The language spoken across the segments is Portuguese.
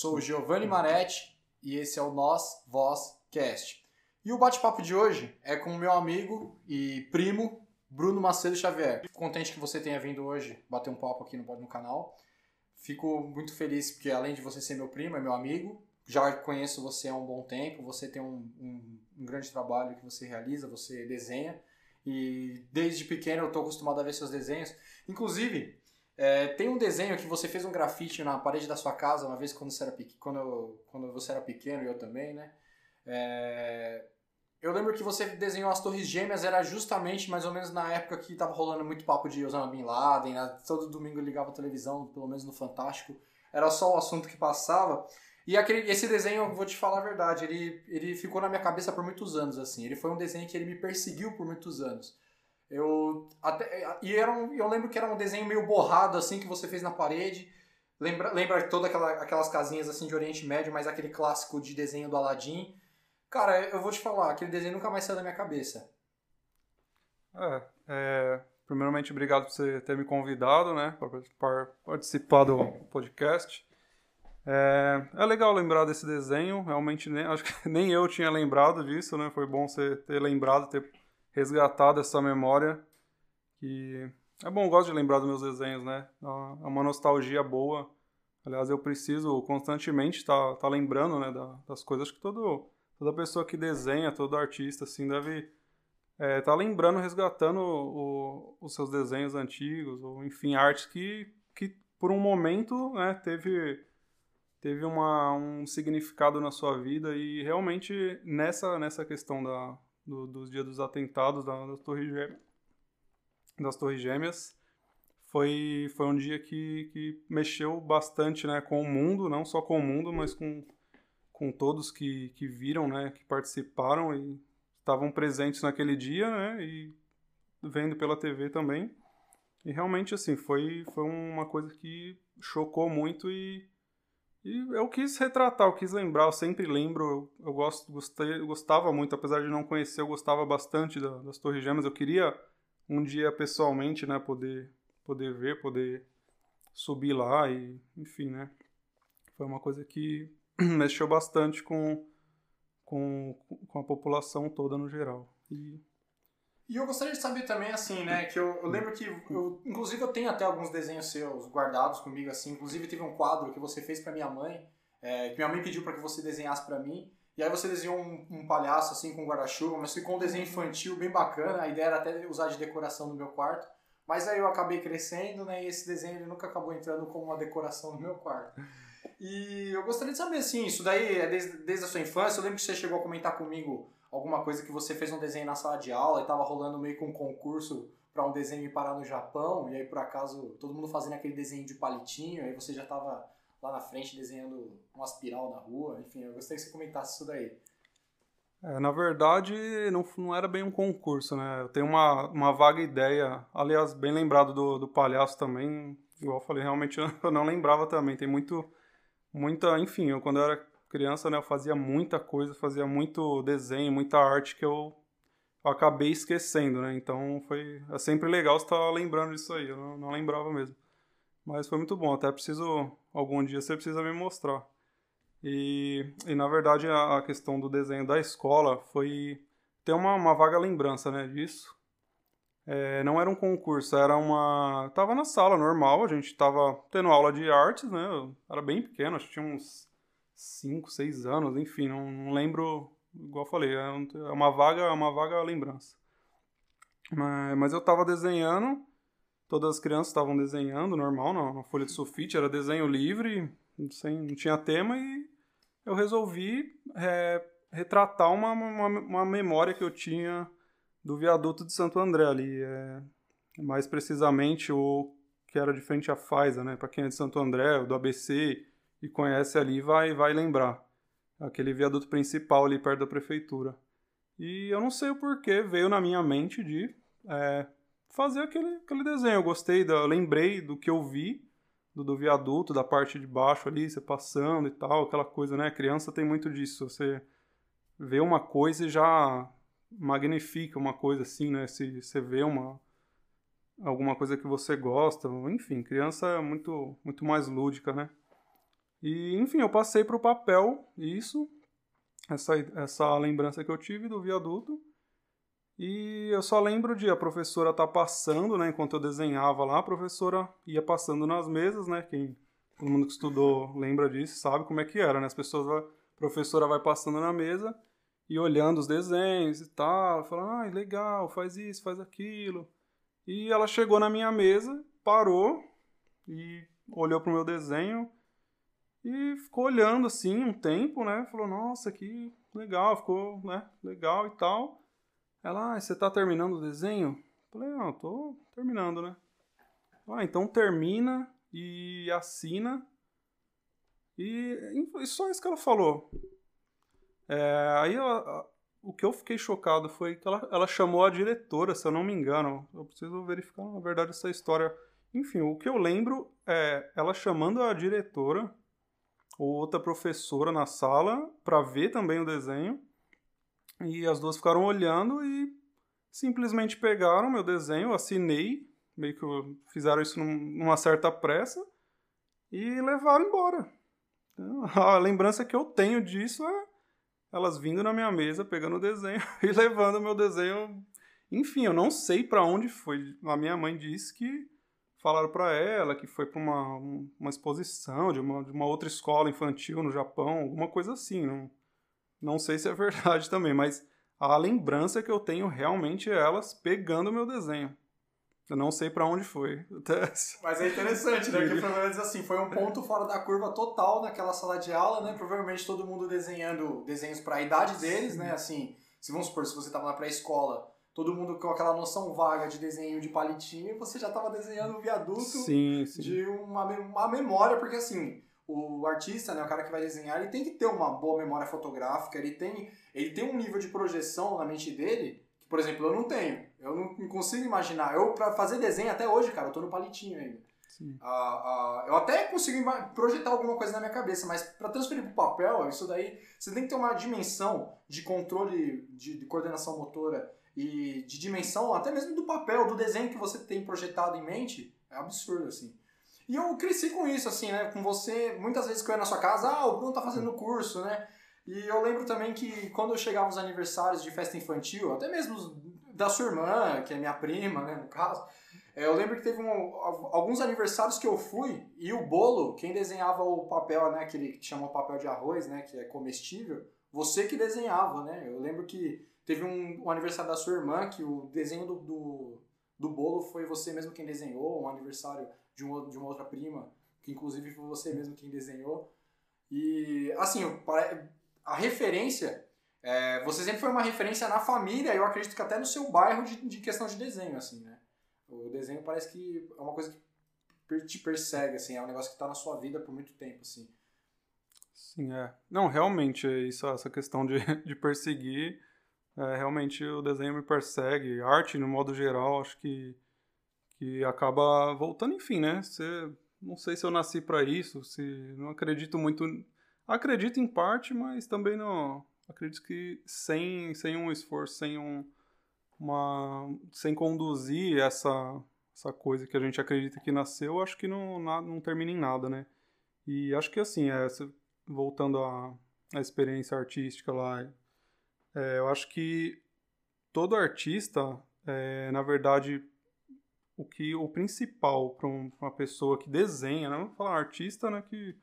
sou o Giovanni Maretti e esse é o Nós Voz Cast. E o bate-papo de hoje é com o meu amigo e primo Bruno Macedo Xavier. Fico contente que você tenha vindo hoje bater um papo aqui no, no canal. Fico muito feliz porque além de você ser meu primo, é meu amigo. Já conheço você há um bom tempo, você tem um, um, um grande trabalho que você realiza, você desenha. E desde pequeno eu estou acostumado a ver seus desenhos. Inclusive, é, tem um desenho que você fez um grafite na parede da sua casa uma vez quando você era, quando, quando você era pequeno e eu também, né? É, eu lembro que você desenhou as Torres Gêmeas, era justamente mais ou menos na época que tava rolando muito papo de Osama Bin Laden, né? todo domingo eu ligava a televisão, pelo menos no Fantástico, era só o assunto que passava. E aquele, esse desenho, eu vou te falar a verdade, ele, ele ficou na minha cabeça por muitos anos, assim. Ele foi um desenho que ele me perseguiu por muitos anos. Eu até e era um, eu lembro que era um desenho meio borrado assim que você fez na parede. Lembra, lembra todas aquela, aquelas casinhas assim de Oriente Médio, mas aquele clássico de desenho do Aladdin. Cara, eu vou te falar, aquele desenho nunca mais saiu da minha cabeça. É, é primeiramente obrigado por você ter me convidado, né, para participar do podcast. É, é, legal lembrar desse desenho, realmente nem, acho que nem eu tinha lembrado disso, né? Foi bom você ter lembrado, ter resgatado essa memória. Que é bom, gosto de lembrar dos meus desenhos, né? É uma nostalgia boa. Aliás, eu preciso constantemente estar tá, tá lembrando, né, das coisas que todo, toda pessoa que desenha, todo artista, assim, deve é, tá lembrando, resgatando o, os seus desenhos antigos, ou enfim, artes que, que por um momento, né, teve teve uma, um significado na sua vida e realmente nessa nessa questão da, do, dos dias dos atentados da, das, torres gêmeas, das Torres Gêmeas. Foi, foi um dia que, que mexeu bastante né, com o mundo, não só com o mundo, mas com, com todos que, que viram, né, que participaram e estavam presentes naquele dia, né, e vendo pela TV também. E realmente, assim, foi, foi uma coisa que chocou muito e e eu quis retratar, eu quis lembrar, eu sempre lembro, eu, eu gosto, gostei, eu gostava muito, apesar de não conhecer, eu gostava bastante da, das Torres Gêmeas. Eu queria um dia pessoalmente, né, poder, poder ver, poder subir lá e, enfim, né. Foi uma coisa que mexeu bastante com, com, com a população toda no geral. E e eu gostaria de saber também, assim, né, que eu, eu lembro que, eu, inclusive eu tenho até alguns desenhos seus guardados comigo, assim, inclusive teve um quadro que você fez para minha mãe, é, que minha mãe pediu para que você desenhasse para mim, e aí você desenhou um, um palhaço, assim, com guarda-chuva, mas ficou um desenho infantil bem bacana, a ideia era até usar de decoração no meu quarto, mas aí eu acabei crescendo, né, e esse desenho ele nunca acabou entrando como uma decoração no meu quarto. E eu gostaria de saber, assim, isso daí é desde, desde a sua infância, eu lembro que você chegou a comentar comigo alguma coisa que você fez um desenho na sala de aula e estava rolando meio que um concurso para um desenho ir parar no Japão, e aí por acaso todo mundo fazendo aquele desenho de palitinho, aí você já estava lá na frente desenhando um aspiral na rua, enfim, eu gostaria que você comentasse isso daí. É, na verdade, não, não era bem um concurso, né? Eu tenho uma, uma vaga ideia, aliás, bem lembrado do, do palhaço também, igual eu falei, realmente eu não lembrava também, tem muito, muita, enfim, eu, quando eu era criança, né, eu fazia muita coisa, fazia muito desenho, muita arte que eu, eu acabei esquecendo, né? Então foi é sempre legal estar lembrando disso aí, eu não, não, lembrava mesmo. Mas foi muito bom, até preciso, algum dia você precisa me mostrar. E, e na verdade a, a questão do desenho da escola foi ter uma, uma vaga lembrança, né, disso. É, não era um concurso, era uma. Tava na sala normal, a gente tava tendo aula de artes, né? Eu era bem pequeno, acho que tinha uns 5, 6 anos, enfim, não, não, lembro, igual eu falei, é, é uma vaga, é uma vaga lembrança. Mas, mas eu tava desenhando, todas as crianças estavam desenhando, normal, na, na, folha de sulfite, era desenho livre, sem, não tinha tema, e eu resolvi é, retratar uma, uma, uma, memória que eu tinha do viaduto de Santo André ali, é, mais precisamente o que era de frente à Faiza, né, para quem é de Santo André, do ABC, e conhece ali vai vai lembrar aquele viaduto principal ali perto da prefeitura. E eu não sei o porquê, veio na minha mente de é, fazer aquele, aquele desenho. Eu gostei, da, eu lembrei do que eu vi, do, do, viaduto, da parte de baixo ali, você passando e tal, aquela coisa, né? criança tem muito disso. Você vê uma coisa e já magnifica uma coisa assim, né? Se você vê uma alguma coisa que você gosta, enfim, criança é muito muito mais lúdica, né? E, enfim, eu passei para o papel isso, essa, essa lembrança que eu tive do viaduto. E eu só lembro de a professora estar tá passando, né? Enquanto eu desenhava lá, a professora ia passando nas mesas, né? Quem, todo mundo que estudou lembra disso, sabe como é que era, né? As pessoas, a professora vai passando na mesa e olhando os desenhos e tal, falando, ah, legal, faz isso, faz aquilo. E ela chegou na minha mesa, parou e olhou pro meu desenho e ficou olhando assim um tempo, né? Falou, nossa, que legal, ficou, né? Legal e tal. Ela, ah, você tá terminando o desenho? Falei, não, tô terminando, né? Ah, então termina e assina. E, e só isso que ela falou. É, aí ela, o que eu fiquei chocado foi que ela, ela chamou a diretora, se eu não me engano. Eu preciso verificar, na verdade, essa história. Enfim, o que eu lembro é ela chamando a diretora ou outra professora na sala para ver também o desenho. E as duas ficaram olhando e simplesmente pegaram meu desenho, assinei, meio que fizeram isso numa certa pressa e levaram embora. Então, a lembrança que eu tenho disso é elas vindo na minha mesa, pegando o desenho e levando meu desenho. Enfim, eu não sei para onde foi. A minha mãe disse que falaram para ela que foi para uma, uma exposição de uma, de uma outra escola infantil no Japão, alguma coisa assim. Não, não sei se é verdade também, mas a lembrança que eu tenho realmente é elas pegando meu desenho. Eu não sei para onde foi. Mas é interessante, né? Que pelo menos assim, foi um ponto fora da curva total naquela sala de aula, né? Provavelmente todo mundo desenhando desenhos para a idade deles, né? Assim, se vamos supor, se você estava na pré-escola, todo mundo com aquela noção vaga de desenho de palitinho, você já estava desenhando um viaduto sim, sim. de uma, uma memória, porque assim, o artista, né, o cara que vai desenhar, ele tem que ter uma boa memória fotográfica, ele tem, ele tem um nível de projeção na mente dele que, por exemplo, eu não tenho. Eu não consigo imaginar. Eu, para fazer desenho até hoje, cara, eu tô no palitinho ainda. Ah, ah, eu até consigo projetar alguma coisa na minha cabeça, mas para transferir para o papel, isso daí, você tem que ter uma dimensão de controle de, de coordenação motora e de dimensão, até mesmo do papel, do desenho que você tem projetado em mente, é absurdo, assim. E eu cresci com isso, assim, né? Com você, muitas vezes que eu ia na sua casa, ah, o Bruno tá fazendo curso, né? E eu lembro também que quando eu chegava nos aniversários de festa infantil, até mesmo da sua irmã, que é minha prima, né, no caso, é, eu lembro que teve um, alguns aniversários que eu fui e o bolo, quem desenhava o papel, né, aquele que chama papel de arroz, né, que é comestível, você que desenhava, né? Eu lembro que teve um, um aniversário da sua irmã que o desenho do, do, do bolo foi você mesmo quem desenhou, um aniversário de, um, de uma outra prima, que inclusive foi você mesmo quem desenhou. E, assim, a referência, é, você sempre foi uma referência na família, eu acredito que até no seu bairro de, de questão de desenho, assim, né? O desenho parece que é uma coisa que te persegue, assim, é um negócio que está na sua vida por muito tempo, assim. Sim, é. Não, realmente, é isso, essa questão de, de perseguir, é, realmente o desenho me persegue. Arte, no modo geral, acho que que acaba voltando, enfim, né? Você, não sei se eu nasci para isso, se não acredito muito, acredito em parte, mas também não acredito que sem sem um esforço, sem um uma sem conduzir essa essa coisa que a gente acredita que nasceu, acho que não não termina em nada, né? E acho que assim, é, voltando à, à experiência artística lá, é, eu acho que todo artista, é, na verdade, o que o principal para um, uma pessoa que desenha, né? Vamos falar artista, né? Que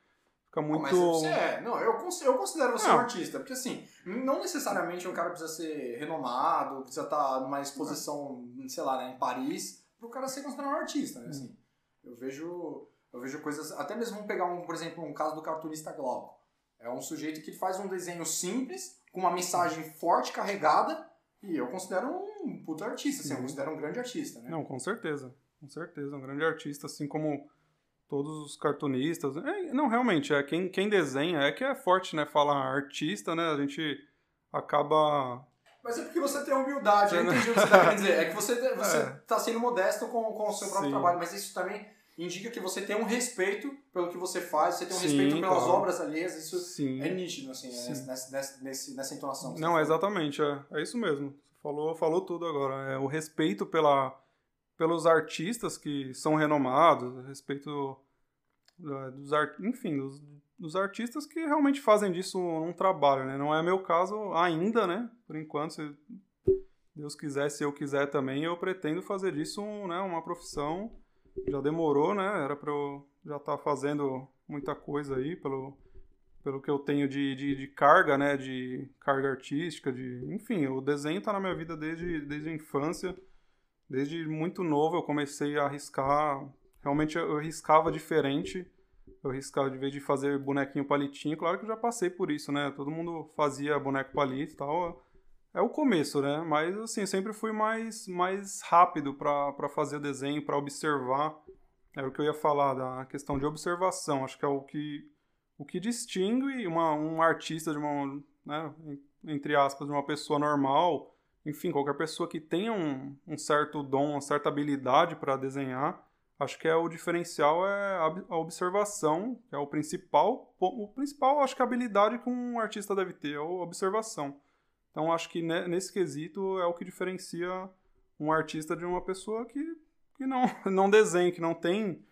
fica muito. Não, mas você é. Não, eu, considero, eu considero você não. um artista. Porque assim, não necessariamente um cara precisa ser renomado, precisa estar numa exposição, não. sei lá, né, em Paris, para o cara ser considerado um artista, né? Assim, eu vejo. Eu vejo coisas. Até mesmo vamos pegar, um, por exemplo, um caso do cartunista Glauco. É um sujeito que faz um desenho simples, com uma mensagem forte, carregada, e eu considero um puta artista, assim, eu considero um grande artista, né? Não, com certeza. Com certeza, um grande artista, assim como todos os cartunistas. É, não, realmente, é quem, quem desenha é que é forte, né? Falar artista, né? A gente acaba. Mas é porque você tem humildade, eu entendi o que você tá querendo dizer. É que você, você é. tá sendo modesto com, com o seu próprio Sim. trabalho, mas isso também indica que você tem um respeito pelo que você faz, você tem um Sim, respeito pelas claro. obras alheias, isso Sim. é nítido, assim, né? nessa, nessa, nessa, nessa entonação. Não, exatamente, é, é isso mesmo. Falou, falou tudo agora. É o respeito pela, pelos artistas que são renomados, respeito dos art, enfim, dos, dos artistas que realmente fazem disso um trabalho, né? Não é meu caso ainda, né? Por enquanto, se Deus quiser, se eu quiser também, eu pretendo fazer disso né, uma profissão. Já demorou, né? Era para eu já estar tá fazendo muita coisa aí pelo, pelo que eu tenho de, de, de, carga, né? De carga artística, de enfim, o desenho está na minha vida desde, desde a infância. Desde muito novo eu comecei a arriscar. Realmente eu riscava diferente eu riscava de vez de fazer bonequinho palitinho, claro que eu já passei por isso, né? Todo mundo fazia boneco palito e tal. É o começo, né? Mas assim, sempre fui mais, mais rápido para fazer desenho, para observar. É o que eu ia falar da questão de observação. Acho que é o que, o que distingue uma, um artista de uma, né, entre aspas, de uma pessoa normal. Enfim, qualquer pessoa que tenha um, um certo dom, uma certa habilidade para desenhar acho que é o diferencial é a observação, que é o principal. O principal, acho que a habilidade que um artista deve ter é a observação. Então, acho que nesse quesito é o que diferencia um artista de uma pessoa que, que não, não desenha, que não tem,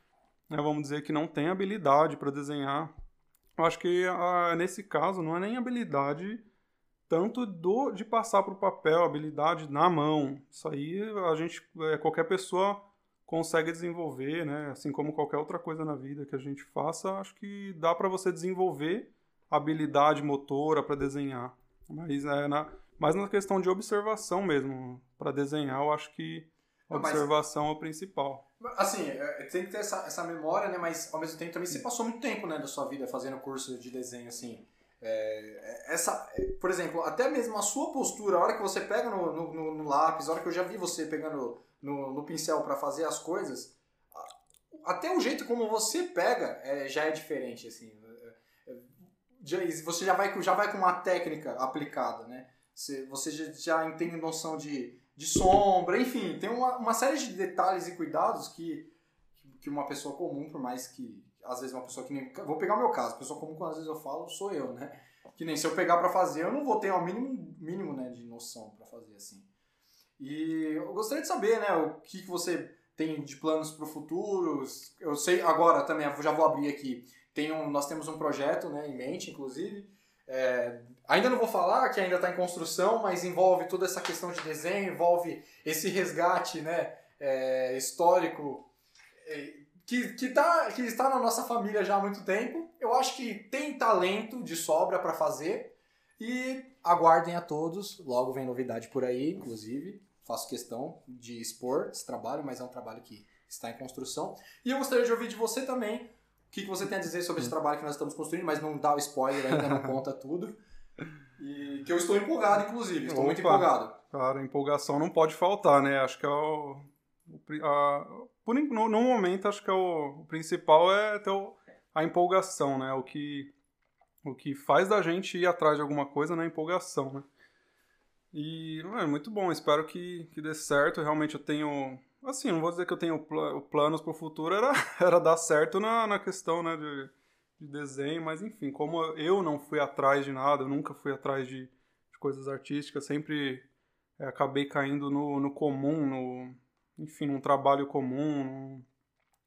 né, vamos dizer, que não tem habilidade para desenhar. Eu acho que nesse caso não é nem habilidade tanto do, de passar para o papel, habilidade na mão. Isso aí a gente, é, qualquer pessoa consegue desenvolver, né? Assim como qualquer outra coisa na vida que a gente faça, acho que dá para você desenvolver habilidade motora para desenhar. Mas é na, mas na questão de observação mesmo, para desenhar, eu acho que observação mas, é o principal. Assim, é, tem que ter essa, essa memória, né? Mas ao mesmo tempo também você passou muito tempo, né, da sua vida fazendo curso de desenho, assim. É, essa, por exemplo, até mesmo a sua postura, a hora que você pega no, no, no lápis, a hora que eu já vi você pegando no, no pincel para fazer as coisas, até o jeito como você pega é, já é diferente, assim. É, você já vai, já vai com uma técnica aplicada, né? Você, você já, já tem noção de, de sombra, enfim, tem uma, uma série de detalhes e cuidados que, que uma pessoa comum, por mais que às vezes uma pessoa que nem. Vou pegar o meu caso, pessoa comum, quando às vezes eu falo, sou eu, né? Que nem se eu pegar para fazer, eu não vou ter o mínimo, mínimo né, de noção para fazer assim. E eu gostaria de saber, né, o que, que você tem de planos para o futuro. Eu sei agora também, já vou abrir aqui. Tem um, nós temos um projeto né, em mente, inclusive. É, ainda não vou falar que ainda está em construção, mas envolve toda essa questão de desenho, envolve esse resgate né, é, histórico é, que, que, tá, que está na nossa família já há muito tempo. Eu acho que tem talento de sobra para fazer e aguardem a todos. Logo vem novidade por aí, inclusive faço questão de expor esse trabalho, mas é um trabalho que está em construção. E eu gostaria de ouvir de você também o que você tem a dizer sobre esse trabalho que nós estamos construindo, mas não dá o spoiler ainda, não conta tudo. E que eu estou empolgado, inclusive, estou Opa, muito empolgado. Cara, empolgação não pode faltar, né? Acho que é o. o a, por, no, no, momento, acho que é o, o principal é ter o, a empolgação, né? O que, o que faz da gente ir atrás de alguma coisa na né? empolgação, né? E é muito bom, espero que, que dê certo. Realmente eu tenho. Assim, não vou dizer que eu tenho pl planos para o futuro, era, era dar certo na, na questão né, de, de desenho, mas enfim, como eu não fui atrás de nada, eu nunca fui atrás de, de coisas artísticas, sempre é, acabei caindo no, no comum, no, enfim, num trabalho comum,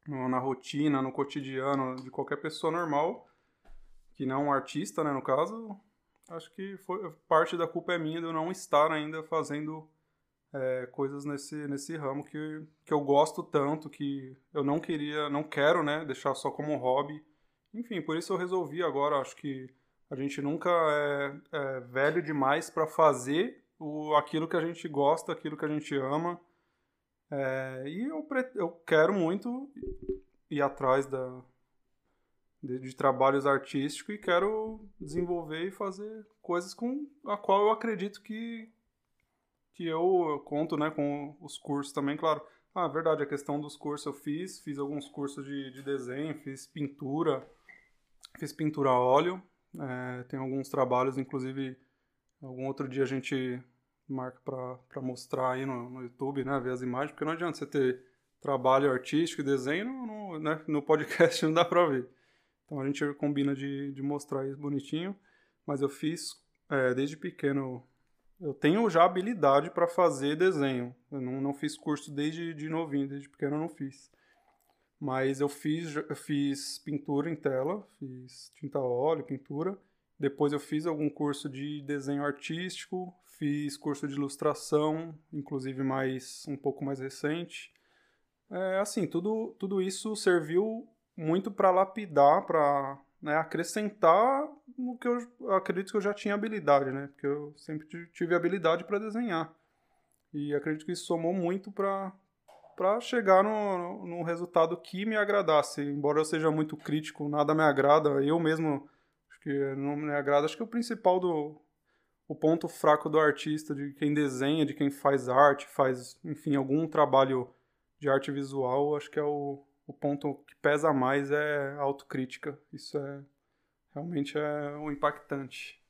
no, na rotina, no cotidiano de qualquer pessoa normal, que não um artista, né, no caso, acho que foi, parte da culpa é minha de eu não estar ainda fazendo é, coisas nesse, nesse ramo que, que eu gosto tanto, que eu não queria, não quero, né, deixar só como hobby. Enfim, por isso eu resolvi agora, acho que a gente nunca é, é velho demais para fazer o, aquilo que a gente gosta, aquilo que a gente ama. É, e eu, eu quero muito ir atrás da, de, de, trabalhos artísticos e quero desenvolver e fazer coisas com a qual eu acredito que que eu conto, né, com os cursos também, claro. Ah, verdade, a questão dos cursos eu fiz, fiz alguns cursos de, de desenho, fiz pintura, fiz pintura a óleo, é, tem alguns trabalhos, inclusive, algum outro dia a gente marca para mostrar aí no, no YouTube, né, ver as imagens, porque não adianta você ter trabalho artístico e desenho, no, no, né, no podcast não dá para ver. Então a gente combina de, de mostrar isso bonitinho. Mas eu fiz é, desde pequeno. Eu tenho já habilidade para fazer desenho. Eu não, não fiz curso desde de novinho, desde pequeno eu não fiz. Mas eu fiz, eu fiz pintura em tela, fiz tinta óleo, pintura. Depois eu fiz algum curso de desenho artístico, fiz curso de ilustração, inclusive mais um pouco mais recente. É, assim, tudo, tudo isso serviu muito para lapidar, para né, acrescentar no que eu acredito que eu já tinha habilidade, né? Porque eu sempre tive habilidade para desenhar. E acredito que isso somou muito para para chegar no, no, resultado que me agradasse. Embora eu seja muito crítico, nada me agrada. Eu mesmo acho que não me agrada. Acho que o principal do o ponto fraco do artista, de quem desenha, de quem faz arte, faz, enfim, algum trabalho de arte visual, acho que é o, o ponto que pesa mais é a autocrítica. Isso é realmente é o impactante.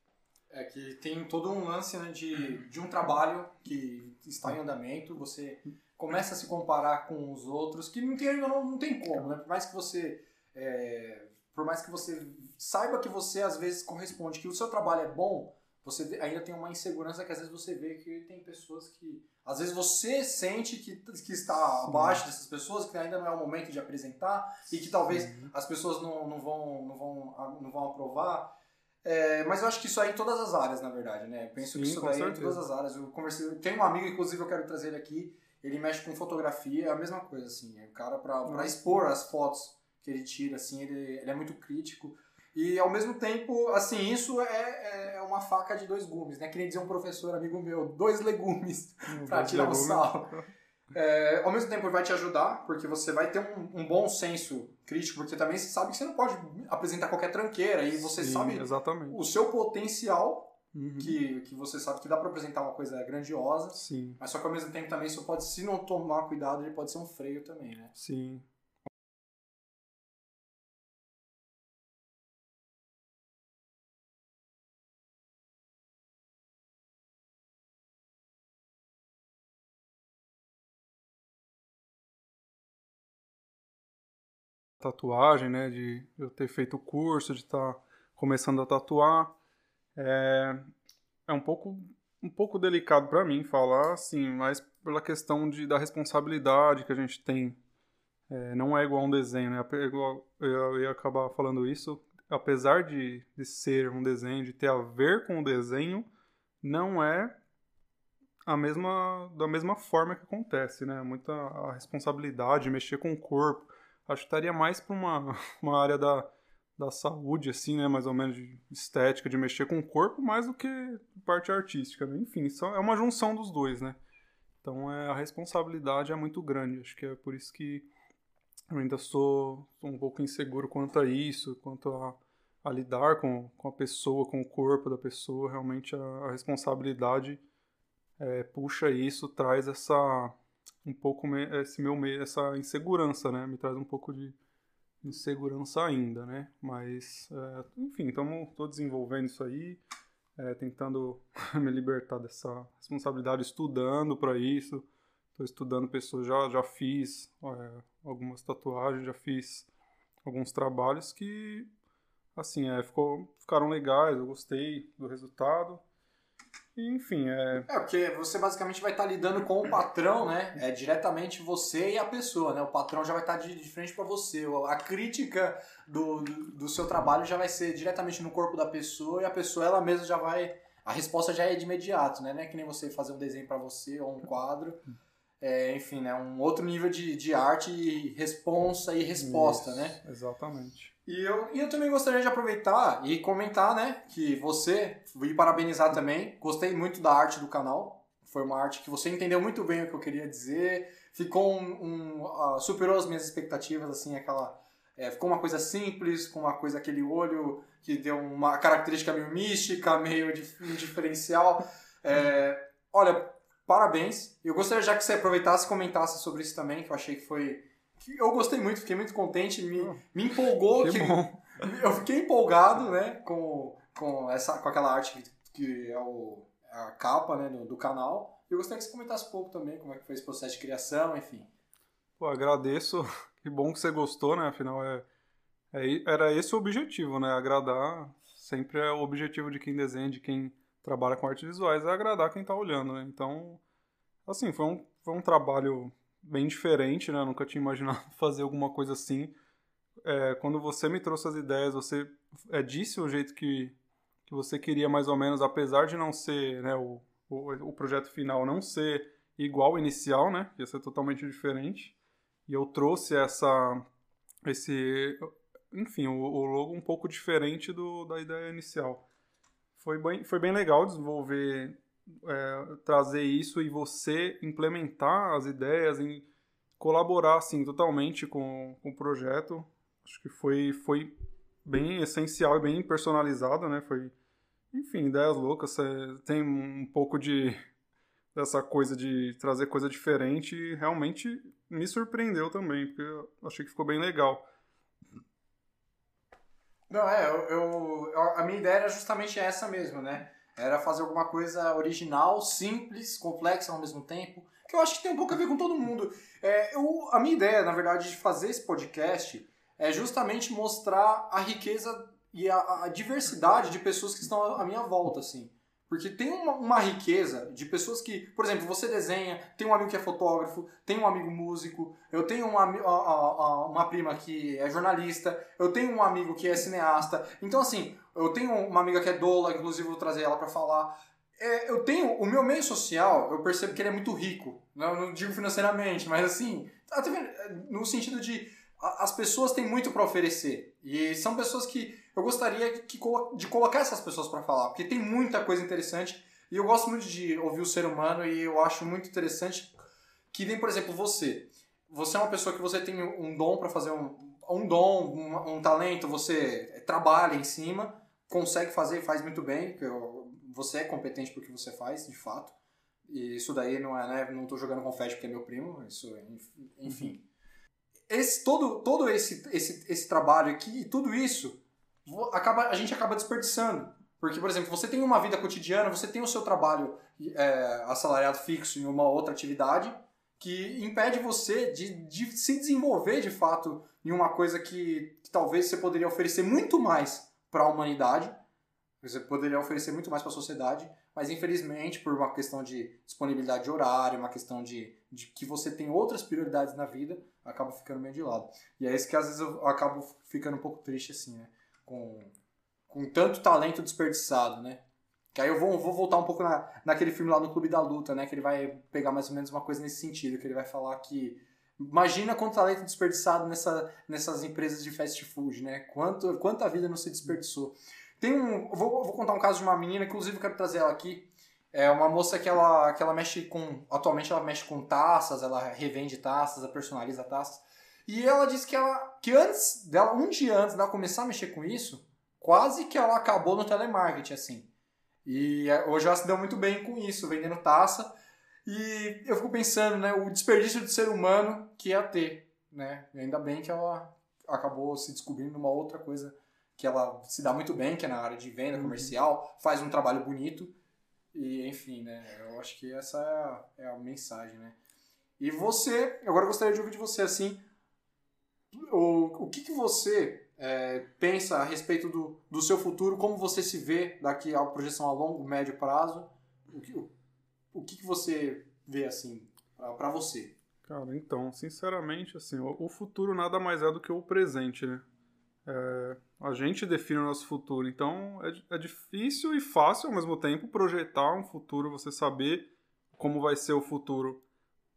É que tem todo um lance né, de, de um trabalho que está em andamento, você começa a se comparar com os outros, que não tem, não, não tem como, né? Por mais que você. É, por mais que você saiba que você às vezes corresponde, que o seu trabalho é bom, você ainda tem uma insegurança que às vezes você vê que tem pessoas que. Às vezes você sente que, que está abaixo dessas pessoas, que ainda não é o momento de apresentar e que talvez Sim. as pessoas não, não, vão, não, vão, não vão aprovar. É, mas eu acho que isso aí em todas as áreas, na verdade, né? Eu penso Sim, que isso daí é em todas as áreas. Eu conversei, tem um amigo, inclusive, eu quero trazer ele aqui, ele mexe com fotografia, é a mesma coisa, assim. É o cara para uhum. expor as fotos que ele tira, assim, ele, ele é muito crítico. E ao mesmo tempo, assim, isso é, é uma faca de dois gumes, né? Que nem dizia um professor amigo meu, dois legumes para tirar o sal. É, ao mesmo tempo vai te ajudar, porque você vai ter um, um, bom senso crítico, porque também você sabe que você não pode apresentar qualquer tranqueira e você Sim, sabe exatamente. o seu potencial Uhum. Que, que você sabe que dá para apresentar uma coisa grandiosa, Sim. mas só que ao mesmo tempo também isso pode, se não tomar cuidado, ele pode ser um freio também, né? Sim. Tatuagem, né, de eu ter feito o curso, de estar tá começando a tatuar. É, é um pouco um pouco delicado para mim falar assim, mas pela questão de, da responsabilidade que a gente tem. É, não é igual a um desenho, né? Eu ia acabar falando isso. Apesar de, de ser um desenho, de ter a ver com o desenho, não é a mesma da mesma forma que acontece, né? Muita a responsabilidade, mexer com o corpo. Acho que estaria mais para uma, uma área da, da saúde, assim, né? Mais ou menos de estética, de mexer com o corpo, mais do que parte artística, né? Enfim, é uma junção dos dois, né? Então é, a responsabilidade é muito grande. Acho que é por isso que eu ainda sou, sou um pouco inseguro quanto a isso, quanto a, a lidar com, com a pessoa, com o corpo da pessoa. Realmente a, a responsabilidade é, puxa isso, traz essa um pouco esse meu essa insegurança, né? Me traz um pouco de insegurança ainda, né? Mas, é, enfim, estou desenvolvendo isso aí, é, tentando me libertar dessa responsabilidade, estudando para isso. Estou estudando pessoas, já, já fiz é, algumas tatuagens, já fiz alguns trabalhos que, assim, é, ficou, ficaram legais, eu gostei do resultado enfim, é. É, porque você basicamente vai estar tá lidando com o patrão, né? É diretamente você e a pessoa, né? O patrão já vai estar tá de, de frente para você. A crítica do, do, do, seu trabalho já vai ser diretamente no corpo da pessoa e a pessoa ela mesma já vai. A resposta já é de imediato, né? Não é que nem você fazer um desenho para você ou um quadro. É, enfim, né? Um outro nível de, de arte e responsa e resposta, Isso, né? Exatamente. E eu, e eu também gostaria de aproveitar e comentar, né, que você, e parabenizar também, gostei muito da arte do canal. Foi uma arte que você entendeu muito bem o que eu queria dizer. Ficou um, um uh, superou as minhas expectativas, assim, aquela é, ficou uma coisa simples, com uma coisa aquele olho que deu uma característica meio mística, meio dif diferencial. É, olha, parabéns. Eu gostaria já que você aproveitasse e comentasse sobre isso também, que eu achei que foi eu gostei muito, fiquei muito contente, me, me empolgou. Que, que bom. Eu fiquei empolgado, né, com, com, essa, com aquela arte que, que é o, a capa, né, do, do canal. Eu gostaria que você comentasse um pouco também como é que foi esse processo de criação, enfim. Pô, agradeço. Que bom que você gostou, né? Afinal, é, é, era esse o objetivo, né? Agradar. Sempre é o objetivo de quem desenha, de quem trabalha com artes visuais, é agradar quem está olhando, né? Então, assim, foi um, foi um trabalho bem diferente, né? Eu nunca tinha imaginado fazer alguma coisa assim. É, quando você me trouxe as ideias, você é, disse o jeito que, que você queria mais ou menos, apesar de não ser, né, o, o, o projeto final não ser igual ao inicial, né? Ia ser totalmente diferente. E eu trouxe essa, esse, enfim, o, o logo um pouco diferente do, da ideia inicial. Foi bem, foi bem legal desenvolver, é, trazer isso e você implementar as ideias, em colaborar assim totalmente com, com o projeto. Acho que foi, foi bem essencial e bem personalizado, né? Foi, enfim, ideias loucas. Tem um pouco de dessa coisa de trazer coisa diferente e realmente me surpreendeu também, porque eu achei que ficou bem legal. Não, é, eu, eu, a minha ideia era justamente essa mesmo, né? Era fazer alguma coisa original, simples, complexa ao mesmo tempo, que eu acho que tem um pouco a ver com todo mundo. É, eu, a minha ideia, na verdade, de fazer esse podcast é justamente mostrar a riqueza e a, a diversidade de pessoas que estão à minha volta, assim. Porque tem uma, uma, riqueza de pessoas que, por exemplo, você desenha, tem um amigo que é fotógrafo, tem um amigo músico, eu tenho uma, uma, uma prima que é jornalista, eu tenho um amigo que é cineasta. Então, assim, eu tenho uma amiga que é doula, inclusive vou trazer ela para falar. É, eu tenho, o meu meio social, eu percebo que ele é muito rico. Não, não digo financeiramente, mas assim, no sentido de as pessoas têm muito para oferecer. E são pessoas que eu gostaria que, de colocar essas pessoas para falar, porque tem muita coisa interessante e eu gosto muito de ouvir o ser humano e eu acho muito interessante que nem, por exemplo, você. Você é uma pessoa que você tem um dom para fazer um, um dom, um, um, talento, você trabalha em cima, consegue fazer e faz muito bem, você é competente porque você faz, de fato. E isso daí não é, né, não tô jogando confete porque é meu primo, isso, enfim. Esse, todo todo esse, esse, esse trabalho aqui, tudo isso acaba, a gente acaba desperdiçando. Porque, por exemplo, você tem uma vida cotidiana, você tem o seu trabalho é, assalariado fixo em uma outra atividade que impede você de, de se desenvolver de fato em uma coisa que, que talvez você poderia oferecer muito mais para a humanidade, você poderia oferecer muito mais para a sociedade, mas infelizmente por uma questão de disponibilidade de horário, uma questão de, de que você tem outras prioridades na vida, acaba ficando meio de lado. E é isso que às vezes eu acabo ficando um pouco triste assim, né? com, com tanto talento desperdiçado, né? Que aí eu vou, vou voltar um pouco na, naquele filme lá no Clube da Luta, né? Que ele vai pegar mais ou menos uma coisa nesse sentido, que ele vai falar que imagina quanto talento desperdiçado nessa, nessas empresas de fast food, né? Quanto, quanta vida não se desperdiçou. Tem um, vou, vou contar um caso de uma menina, inclusive eu quero trazer ela aqui. É uma moça que ela, que ela mexe com. Atualmente ela mexe com taças, ela revende taças, ela personaliza taças. E ela disse que ela que antes dela, um dia antes dela começar a mexer com isso, quase que ela acabou no telemarketing, assim. E é, hoje ela se deu muito bem com isso, vendendo taça. E eu fico pensando, né, o desperdício de ser humano que ia ter, né? E ainda bem que ela acabou se descobrindo uma outra coisa que ela se dá muito bem, que é na área de venda uhum. comercial, faz um trabalho bonito. E, enfim, né, eu acho que essa é a, é a mensagem, né? E você, agora eu gostaria de ouvir de você, assim, o, o que, que você é, pensa a respeito do, do seu futuro, como você se vê daqui a projeção a longo, médio prazo, o que, o, o que, que você vê assim para você? Cara, então, sinceramente, assim, o, o, futuro nada mais é do que o presente, né? É, a gente define o nosso futuro, então é, é difícil e fácil ao mesmo tempo projetar um futuro, você saber como vai ser o futuro.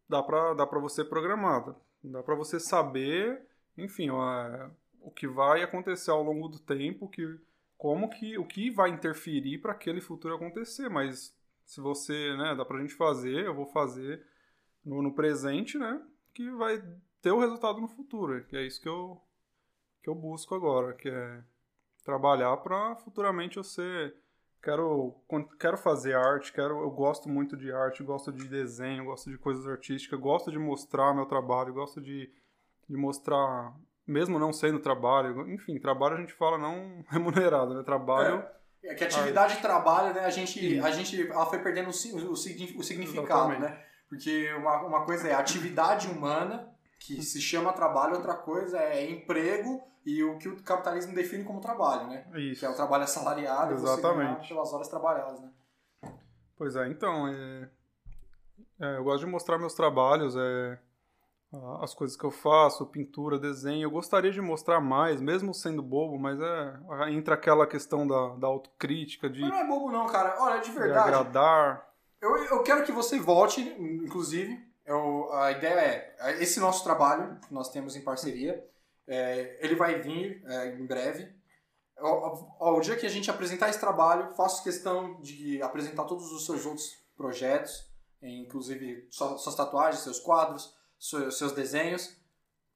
Dá pra, dá pra você programar, dá pra você saber enfim, ó, o que vai acontecer ao longo do tempo, que como que o que vai interferir para aquele futuro acontecer, mas se você, né, dá pra gente fazer, eu vou fazer no, no presente, né, que vai ter o resultado no futuro, é isso que eu que eu busco agora, que é trabalhar para futuramente eu ser quero quero fazer arte, quero eu gosto muito de arte, gosto de desenho, gosto de coisas artísticas, gosto de mostrar meu trabalho, gosto de de mostrar, mesmo não sendo trabalho, enfim, trabalho a gente fala não remunerado, né? Trabalho. É, é que atividade de trabalho, né? A gente, a gente ela foi perdendo o, o, o significado, Exatamente. né? Porque uma, uma coisa é atividade humana, que se chama trabalho, outra coisa é emprego e o que o capitalismo define como trabalho, né? Isso. Que é o trabalho assalariado, Exatamente. pelas horas trabalhadas, né? Pois é, então, é, é, eu gosto de mostrar meus trabalhos, é, as coisas que eu faço, pintura, desenho. Eu gostaria de mostrar mais, mesmo sendo bobo, mas é entra aquela questão da, da autocrítica, de. Mas não é bobo, não, cara. Olha, de verdade. De agradar. Eu, eu quero que você volte, inclusive. Eu, a ideia é: esse nosso trabalho que nós temos em parceria, é, ele vai vir é, em breve. Ao, ao, dia que a gente apresentar esse trabalho, faço questão de apresentar todos os seus outros projetos, inclusive suas tatuagens, seus quadros seus desenhos,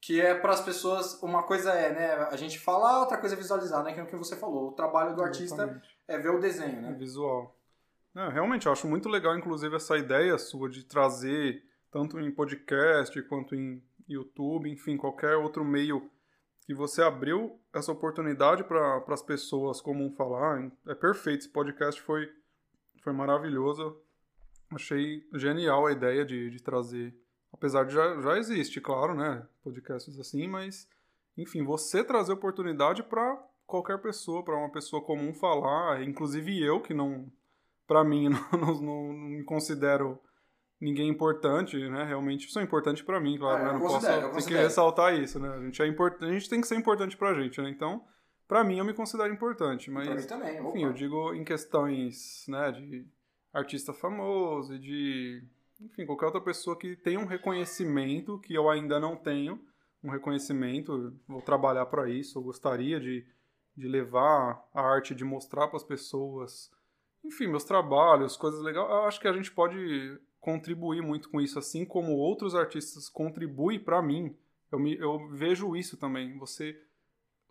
que é para as pessoas, uma coisa é, né, a gente falar, outra coisa é visualizar, né, que é o que você falou. O trabalho do artista Exatamente. é ver o desenho, né? É visual. É, realmente, eu acho muito legal, inclusive, essa ideia sua de trazer, tanto em podcast quanto em YouTube, enfim, qualquer outro meio que você abriu essa oportunidade para as pessoas comum falar. É perfeito, esse podcast foi, foi maravilhoso. Achei genial a ideia de, de trazer Apesar de já, já existe, claro, né? Podcasts assim, mas enfim, você trazer oportunidade para qualquer pessoa, para uma pessoa comum falar, inclusive eu que não, para mim, não, não, não, me considero ninguém importante, né? Realmente sou importante para mim, claro, é, né? Não posso, tem que ressaltar isso, né? A gente é importante, a gente tem que ser importante pra gente, né? Então, para mim eu me considero importante, mas pra mim também. Enfim, eu digo em questões, né, de artista famoso e de enfim, qualquer outra pessoa que tenha um reconhecimento que eu ainda não tenho, um reconhecimento, vou trabalhar para isso, eu gostaria de, de levar a arte, de mostrar para as pessoas, enfim, meus trabalhos, coisas legais. Eu acho que a gente pode contribuir muito com isso, assim como outros artistas contribuem para mim. Eu, me, eu vejo isso também. Você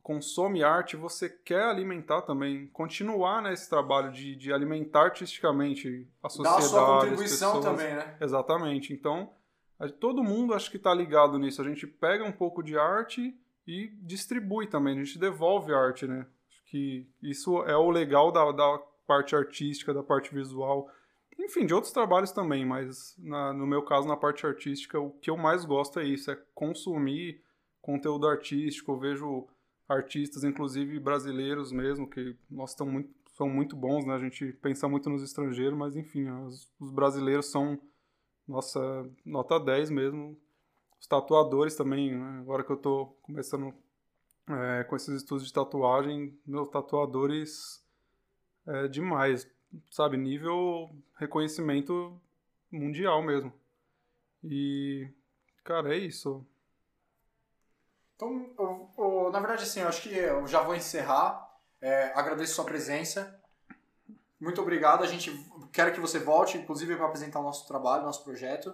consome arte, você quer alimentar também, continuar nesse trabalho de, de alimentar artisticamente a sociedade. Dar a sua contribuição também, né? Exatamente. Então, todo mundo acho que está ligado nisso. A gente pega um pouco de arte e distribui também, a gente devolve a arte, né? Acho que isso é o legal da, da parte artística, da parte visual. Enfim, de outros trabalhos também, mas na, no meu caso, na parte artística, o que eu mais gosto é isso, é consumir conteúdo artístico. Eu vejo artistas, inclusive brasileiros mesmo, que nós muito, são muito bons, né? A gente pensa muito nos estrangeiros, mas enfim, os, os brasileiros são nossa nota 10 mesmo. Os tatuadores também, né? agora que eu estou começando é, com esses estudos de tatuagem, meus tatuadores é demais, sabe? Nível reconhecimento mundial mesmo. E, cara, é isso. Então, eu, eu, na verdade, assim, eu acho que eu já vou encerrar. É, agradeço sua presença. Muito obrigado. A gente quer que você volte, inclusive, para apresentar o nosso trabalho, nosso projeto.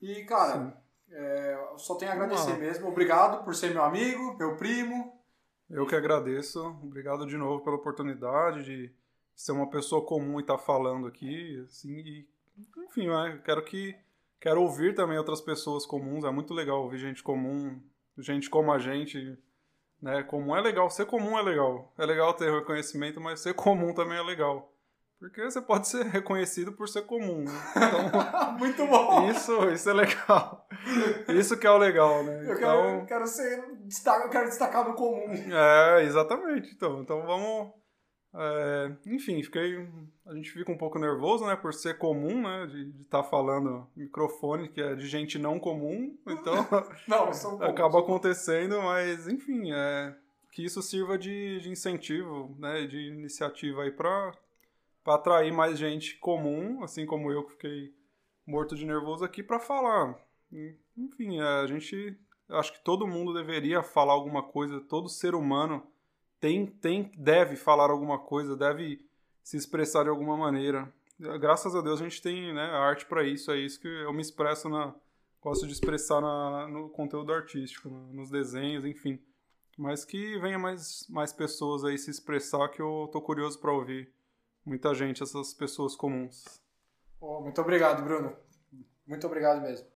E, cara, é, só tenho a agradecer mesmo. Obrigado por ser meu amigo, meu primo. Eu que agradeço. Obrigado de novo pela oportunidade de ser uma pessoa comum e estar tá falando aqui. Assim, e, enfim, né, quero que quero ouvir também outras pessoas comuns. É muito legal ouvir gente comum gente como a gente, né? Comum é legal, ser comum é legal. É legal ter reconhecimento, mas ser comum também é legal. Porque você pode ser reconhecido por ser comum. Né? Então, Muito bom! Isso, isso é legal. Isso que é o legal, né? Eu então, quero, quero ser. Eu quero destacar no comum. É, exatamente. Então, então vamos é, enfim, fiquei. A gente fica um pouco nervoso, né? Por ser comum, né? De estar tá falando microfone que é de gente não comum. Então. não, acaba acontecendo, mas enfim, é, que isso sirva de, de incentivo, né? De iniciativa aí para atrair mais gente comum, assim como eu que fiquei morto de nervoso aqui, para falar. Enfim, é, a gente. Acho que todo mundo deveria falar alguma coisa, todo ser humano tem, tem, deve falar alguma coisa, deve se expressar de alguma maneira. Graças a Deus a gente tem né, arte para isso, é isso que eu me expresso na. Gosto de expressar na, no conteúdo artístico, nos desenhos, enfim. Mas que venha mais, mais pessoas aí se expressar, que eu tô curioso para ouvir muita gente, essas pessoas comuns. Oh, muito obrigado, Bruno. Muito obrigado mesmo.